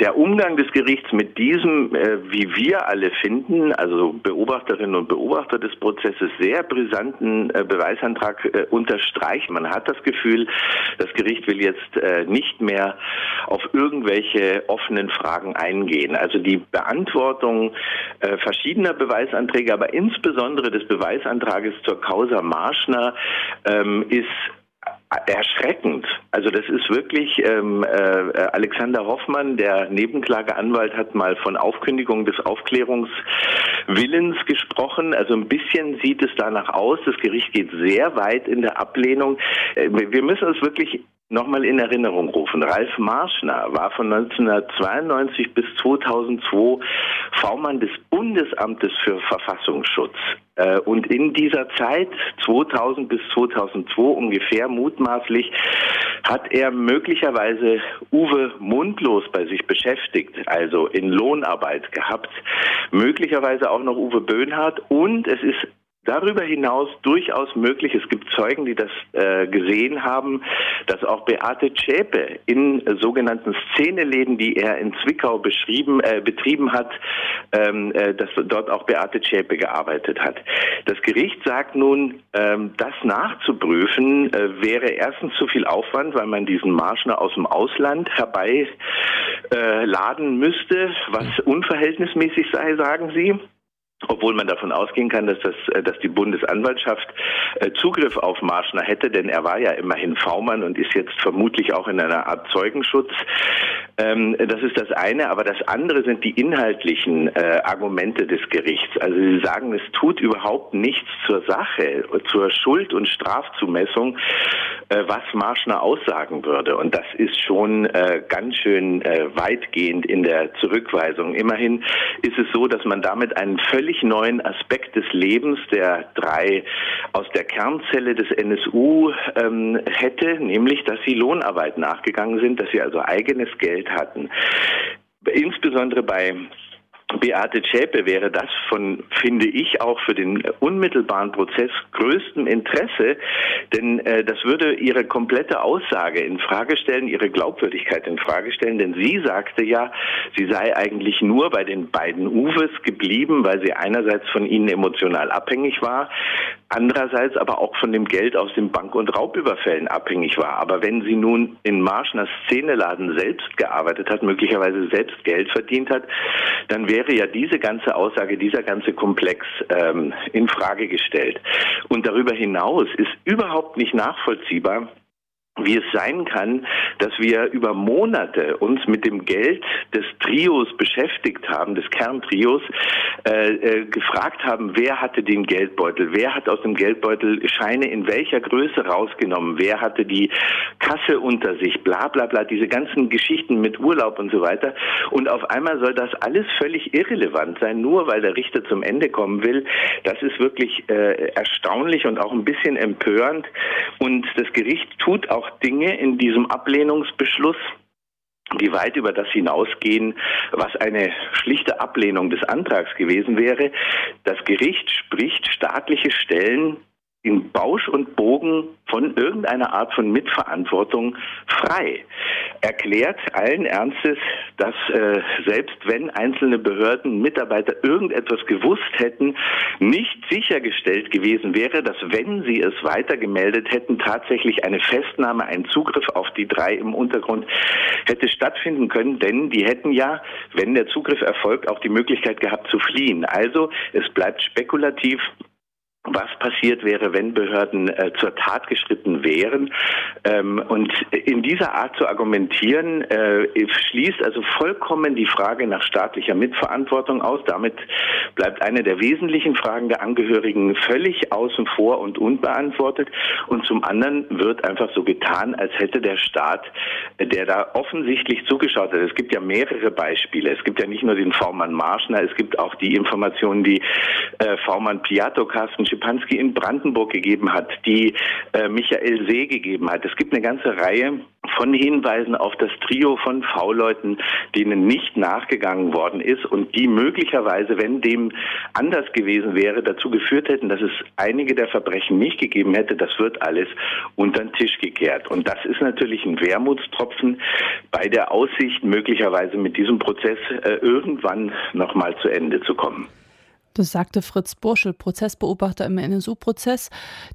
der Umgang des Gerichts mit diesem, äh, wie wir alle finden, also Beobachterinnen und Beobachter des Prozesses, sehr brisanten äh, Beweisantrag äh, unterstreicht. Man hat das Gefühl, das Gericht will jetzt äh, nicht mehr auf irgendwelche offenen Fragen eingehen. Also die Beantwortung äh, verschiedener Beweisanträge, aber insbesondere des Beweisantrages zur Causa Marschner ähm, ist erschreckend. Also das ist wirklich, ähm, äh, Alexander Hoffmann, der Nebenklageanwalt, hat mal von Aufkündigung des Aufklärungswillens gesprochen. Also ein bisschen sieht es danach aus. Das Gericht geht sehr weit in der Ablehnung. Äh, wir müssen uns wirklich nochmal in Erinnerung rufen. Ralf Marschner war von 1992 bis 2002 V-Mann des Bundesamtes für Verfassungsschutz. Äh, und in dieser Zeit, 2000 bis 2002 ungefähr mutmaßlich, hat er möglicherweise Uwe Mundlos bei sich beschäftigt, also in Lohnarbeit gehabt, möglicherweise auch noch Uwe Böhnhardt und es ist darüber hinaus durchaus möglich, es gibt Zeugen, die das äh, gesehen haben, dass auch Beate Zschäpe in äh, sogenannten Szeneläden, die er in Zwickau beschrieben, äh, betrieben hat, ähm, äh, dass dort auch Beate Zschäpe gearbeitet hat. Das Gericht sagt nun, ähm, das nachzuprüfen äh, wäre erstens zu viel Aufwand, weil man diesen Marschner aus dem Ausland herbeiladen äh, müsste, was unverhältnismäßig sei, sagen sie obwohl man davon ausgehen kann, dass, das, äh, dass die Bundesanwaltschaft äh, Zugriff auf Marschner hätte, denn er war ja immerhin V-Mann und ist jetzt vermutlich auch in einer Art Zeugenschutz. Ähm, das ist das eine, aber das andere sind die inhaltlichen äh, Argumente des Gerichts. Also Sie sagen, es tut überhaupt nichts zur Sache, zur Schuld- und Strafzumessung, was Marschner aussagen würde. Und das ist schon ganz schön weitgehend in der Zurückweisung. Immerhin ist es so, dass man damit einen völlig neuen Aspekt des Lebens der drei aus der Kernzelle des NSU ähm, hätte, nämlich dass sie Lohnarbeit nachgegangen sind, dass sie also eigenes Geld hatten. Insbesondere bei Beate Zschäpe wäre das von, finde ich, auch für den unmittelbaren Prozess größtem Interesse, denn äh, das würde ihre komplette Aussage in Frage stellen, ihre Glaubwürdigkeit in Frage stellen, denn sie sagte ja, sie sei eigentlich nur bei den beiden Uwes geblieben, weil sie einerseits von ihnen emotional abhängig war, andererseits aber auch von dem Geld aus den Bank- und Raubüberfällen abhängig war. Aber wenn sie nun in Marschners Szeneladen selbst gearbeitet hat, möglicherweise selbst Geld verdient hat, dann wäre ja diese ganze Aussage, dieser ganze Komplex ähm, in Frage gestellt. Und darüber hinaus ist überhaupt nicht nachvollziehbar, wie es sein kann, dass wir über Monate uns mit dem Geld des Trios beschäftigt haben, des Kerntrios, äh, äh, gefragt haben, wer hatte den Geldbeutel, wer hat aus dem Geldbeutel Scheine in welcher Größe rausgenommen, wer hatte die Kasse unter sich, bla bla bla, diese ganzen Geschichten mit Urlaub und so weiter. Und auf einmal soll das alles völlig irrelevant sein, nur weil der Richter zum Ende kommen will. Das ist wirklich äh, erstaunlich und auch ein bisschen empörend. Und das Gericht tut auch Dinge in diesem Ablehnungsbeschluss, die weit über das hinausgehen, was eine schlichte Ablehnung des Antrags gewesen wäre. Das Gericht spricht staatliche Stellen in Bausch und Bogen von irgendeiner Art von Mitverantwortung frei. Erklärt allen Ernstes, dass äh, selbst wenn einzelne Behörden, Mitarbeiter irgendetwas gewusst hätten, nicht sichergestellt gewesen wäre, dass wenn sie es weitergemeldet hätten, tatsächlich eine Festnahme, ein Zugriff auf die drei im Untergrund hätte stattfinden können, denn die hätten ja, wenn der Zugriff erfolgt, auch die Möglichkeit gehabt zu fliehen. Also es bleibt spekulativ, was passiert wäre, wenn Behörden äh, zur Tat geschritten wären. Ähm, und in dieser Art zu argumentieren, äh, schließt also vollkommen die Frage nach staatlicher Mitverantwortung aus. Damit bleibt eine der wesentlichen Fragen der Angehörigen völlig außen vor und unbeantwortet. Und zum anderen wird einfach so getan, als hätte der Staat, äh, der da offensichtlich zugeschaut hat. Es gibt ja mehrere Beispiele. Es gibt ja nicht nur den V-Mann Marschner, es gibt auch die Informationen, die äh, V-Mann Piato Carsten Schipanski in Brandenburg gegeben hat, die äh, Michael See gegeben hat. Es gibt eine ganze Reihe von Hinweisen auf das Trio von V-Leuten, denen nicht nachgegangen worden ist und die möglicherweise, wenn dem anders gewesen wäre, dazu geführt hätten, dass es einige der Verbrechen nicht gegeben hätte. Das wird alles unter den Tisch gekehrt. Und das ist natürlich ein Wermutstropfen bei der Aussicht, möglicherweise mit diesem Prozess äh, irgendwann nochmal zu Ende zu kommen. Das sagte Fritz Burschel, Prozessbeobachter im NSU-Prozess.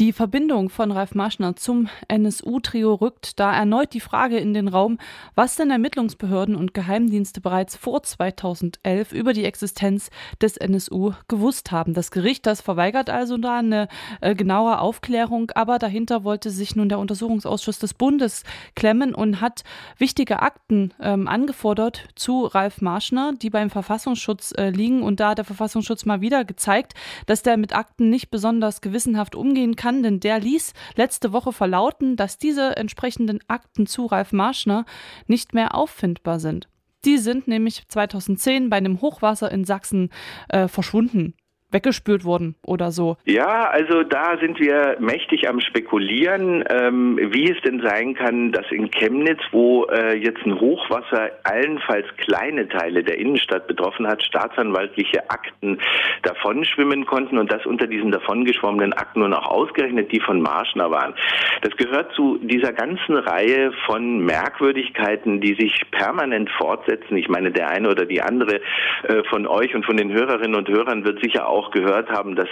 Die Verbindung von Ralf Marschner zum NSU-Trio rückt da erneut die Frage in den Raum, was denn Ermittlungsbehörden und Geheimdienste bereits vor 2011 über die Existenz des NSU gewusst haben. Das Gericht, das verweigert also da eine äh, genaue Aufklärung, aber dahinter wollte sich nun der Untersuchungsausschuss des Bundes klemmen und hat wichtige Akten ähm, angefordert zu Ralf Marschner, die beim Verfassungsschutz äh, liegen und da der Verfassungsschutz mal mal wieder gezeigt, dass der mit Akten nicht besonders gewissenhaft umgehen kann, denn der ließ letzte Woche verlauten, dass diese entsprechenden Akten zu Ralf Marschner nicht mehr auffindbar sind. Die sind nämlich 2010 bei einem Hochwasser in Sachsen äh, verschwunden weggespült wurden oder so. Ja, also da sind wir mächtig am Spekulieren, ähm, wie es denn sein kann, dass in Chemnitz, wo äh, jetzt ein Hochwasser allenfalls kleine Teile der Innenstadt betroffen hat, staatsanwaltliche Akten davonschwimmen konnten und das unter diesen davongeschwommenen Akten nur noch ausgerechnet die von Marschner waren. Das gehört zu dieser ganzen Reihe von Merkwürdigkeiten, die sich permanent fortsetzen. Ich meine, der eine oder die andere äh, von euch und von den Hörerinnen und Hörern wird sicher auch auch gehört haben, dass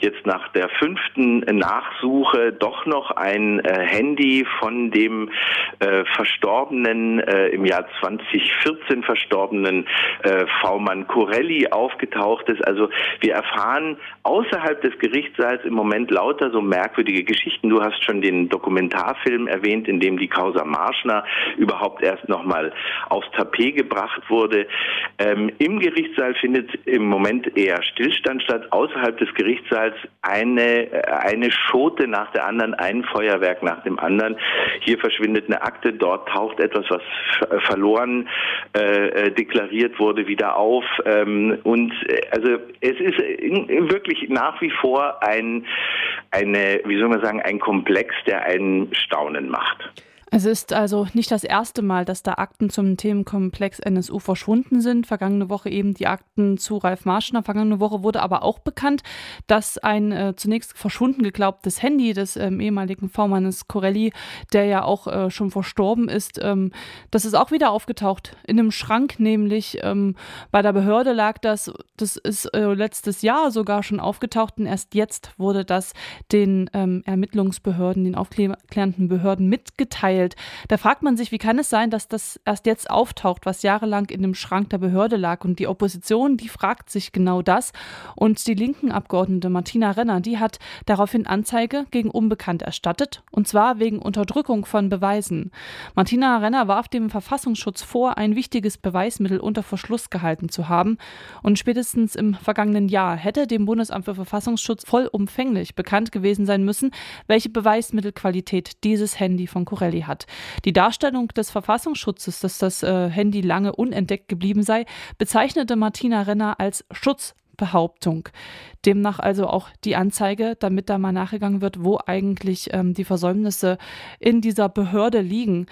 jetzt nach der fünften Nachsuche doch noch ein äh, Handy von dem äh, verstorbenen, äh, im Jahr 2014 verstorbenen äh, V-Mann Corelli aufgetaucht ist. Also wir erfahren außerhalb des Gerichtssaals im Moment lauter so merkwürdige Geschichten. Du hast schon den Dokumentarfilm erwähnt, in dem die Causa Marschner überhaupt erst nochmal aufs Tapet gebracht wurde. Ähm, Im Gerichtssaal findet im Moment eher Stillstand statt außerhalb des Gerichtssaals eine, äh, eine Schote nach der anderen, ein Feuerwerk nach dem anderen. Hier verschwindet eine Akte, dort taucht etwas, was verloren äh, äh, deklariert wurde, wieder auf. Ähm, und äh, also es ist wirklich nach wie vor ein, eine, wie soll man sagen, ein Komplex, der einen Staunen macht. Es ist also nicht das erste Mal, dass da Akten zum Themenkomplex NSU verschwunden sind. Vergangene Woche eben die Akten zu Ralf Marschner. Vergangene Woche wurde aber auch bekannt, dass ein äh, zunächst verschwunden geglaubtes Handy des ähm, ehemaligen V-Mannes Corelli, der ja auch äh, schon verstorben ist, ähm, das ist auch wieder aufgetaucht. In einem Schrank nämlich. Ähm, bei der Behörde lag das, das ist äh, letztes Jahr sogar schon aufgetaucht und erst jetzt wurde das den ähm, Ermittlungsbehörden, den aufklärenden Behörden mitgeteilt erzählt. Da fragt man sich, wie kann es sein, dass das erst jetzt auftaucht, was jahrelang in dem Schrank der Behörde lag. Und die Opposition, die fragt sich genau das. Und die linken Abgeordnete Martina Renner, die hat daraufhin Anzeige gegen Unbekannt erstattet. Und zwar wegen Unterdrückung von Beweisen. Martina Renner warf dem Verfassungsschutz vor, ein wichtiges Beweismittel unter Verschluss gehalten zu haben. Und spätestens im vergangenen Jahr hätte dem Bundesamt für Verfassungsschutz vollumfänglich bekannt gewesen sein müssen, welche Beweismittelqualität dieses Handy von Corelli hat. Die Darstellung des Verfassungsschutzes, dass das äh, Handy lange unentdeckt geblieben sei, bezeichnete Martina Renner als Schutzbehauptung. Demnach also auch die Anzeige, damit da mal nachgegangen wird, wo eigentlich ähm, die Versäumnisse in dieser Behörde liegen.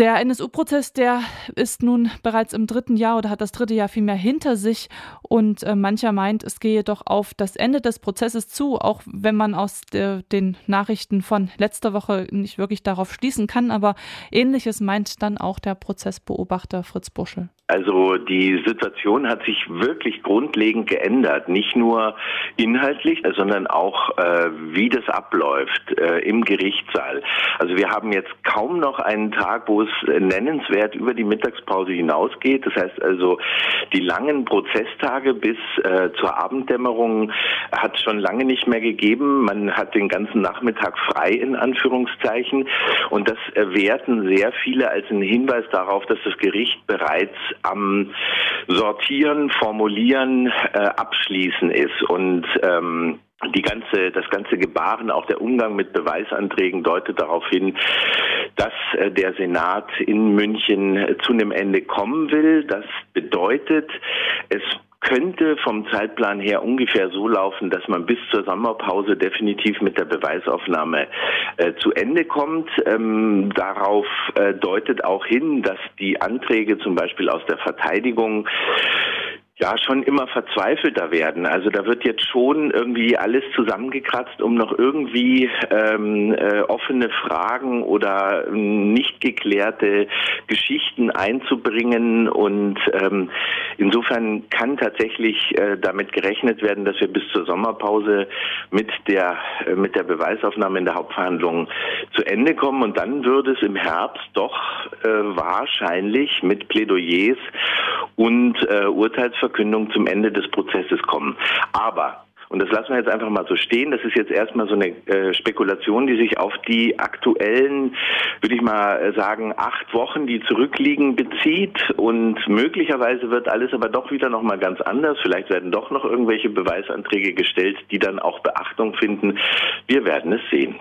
Der NSU-Prozess, der ist nun bereits im dritten Jahr oder hat das dritte Jahr vielmehr hinter sich und äh, mancher meint, es gehe doch auf das Ende des Prozesses zu, auch wenn man aus de, den Nachrichten von letzter Woche nicht wirklich darauf schließen kann, aber ähnliches meint dann auch der Prozessbeobachter Fritz Buschel. Also die Situation hat sich wirklich grundlegend geändert, nicht nur inhaltlich, sondern auch äh, wie das abläuft äh, im Gerichtssaal. Also wir haben jetzt kaum noch einen Tag, wo es nennenswert über die Mittagspause hinausgeht. Das heißt also, die langen Prozesstage bis äh, zur Abenddämmerung hat schon lange nicht mehr gegeben. Man hat den ganzen Nachmittag frei in Anführungszeichen und das werten sehr viele als einen Hinweis darauf, dass das Gericht bereits am Sortieren, Formulieren, äh, Abschließen ist. Und ähm, die ganze, das ganze Gebaren, auch der Umgang mit Beweisanträgen deutet darauf hin, dass äh, der Senat in München zu einem Ende kommen will. Das bedeutet, es könnte vom Zeitplan her ungefähr so laufen, dass man bis zur Sommerpause definitiv mit der Beweisaufnahme äh, zu Ende kommt. Ähm, darauf äh, deutet auch hin, dass die Anträge zum Beispiel aus der Verteidigung ja schon immer verzweifelter werden. Also da wird jetzt schon irgendwie alles zusammengekratzt, um noch irgendwie ähm, äh, offene Fragen oder nicht geklärte Geschichten einzubringen. Und ähm, insofern kann tatsächlich äh, damit gerechnet werden, dass wir bis zur Sommerpause mit der äh, mit der Beweisaufnahme in der Hauptverhandlung zu Ende kommen. Und dann würde es im Herbst doch äh, wahrscheinlich mit Plädoyers und äh, Urteilsverkündung zum Ende des Prozesses kommen. Aber und das lassen wir jetzt einfach mal so stehen. Das ist jetzt erstmal so eine äh, Spekulation, die sich auf die aktuellen, würde ich mal äh, sagen, acht Wochen, die zurückliegen, bezieht. Und möglicherweise wird alles aber doch wieder nochmal ganz anders. Vielleicht werden doch noch irgendwelche Beweisanträge gestellt, die dann auch Beachtung finden. Wir werden es sehen.